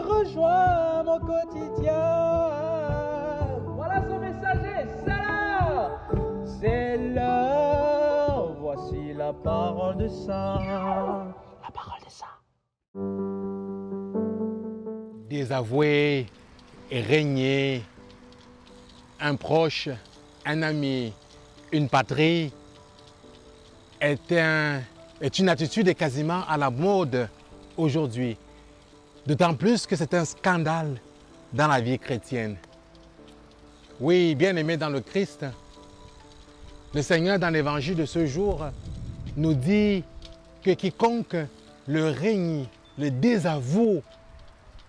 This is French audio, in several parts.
rejoins mon quotidien. Voilà son messager, c'est l'heure. C'est l'heure, voici la parole de ça. La parole de ça. Désavouer et régner, un proche, un ami, une patrie, est, un- est une attitude quasiment à la mode aujourd'hui. D'autant plus que c'est un scandale dans la vie chrétienne. Oui, bien aimé dans le Christ, le Seigneur dans l'évangile de ce jour nous dit que quiconque le règne, le désavoue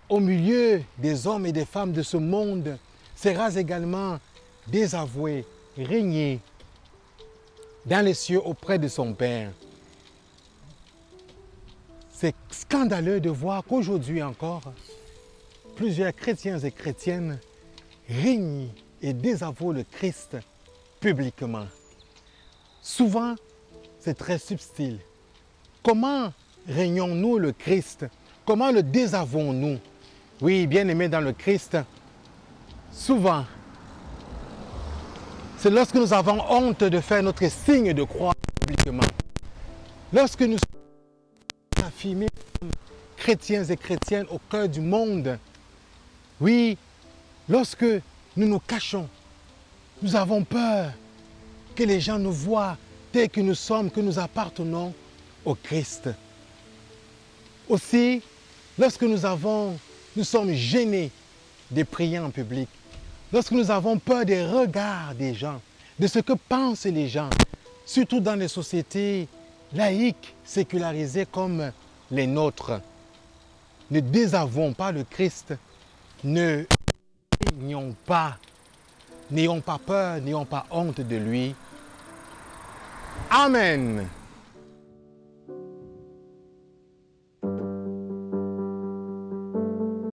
au milieu des hommes et des femmes de ce monde sera également désavoué, régné dans les cieux auprès de son Père. C'est scandaleux de voir qu'aujourd'hui encore, plusieurs chrétiens et chrétiennes règnent et désavouent le Christ publiquement. Souvent, c'est très subtil. Comment régnons-nous le Christ? Comment le désavouons-nous? Oui, bien aimé dans le Christ, souvent, c'est lorsque nous avons honte de faire notre signe de croix publiquement. Lorsque nous sommes chrétiens et chrétiennes au cœur du monde. Oui, lorsque nous nous cachons, nous avons peur que les gens nous voient tels que nous sommes, que nous appartenons au Christ. Aussi, lorsque nous avons, nous sommes gênés de prier en public, lorsque nous avons peur des regards des gens, de ce que pensent les gens, surtout dans les sociétés laïques, sécularisées comme les nôtres, ne désavouons pas le Christ, ne n'ayons pas, n'ayons pas peur, n'ayons pas honte de lui. Amen.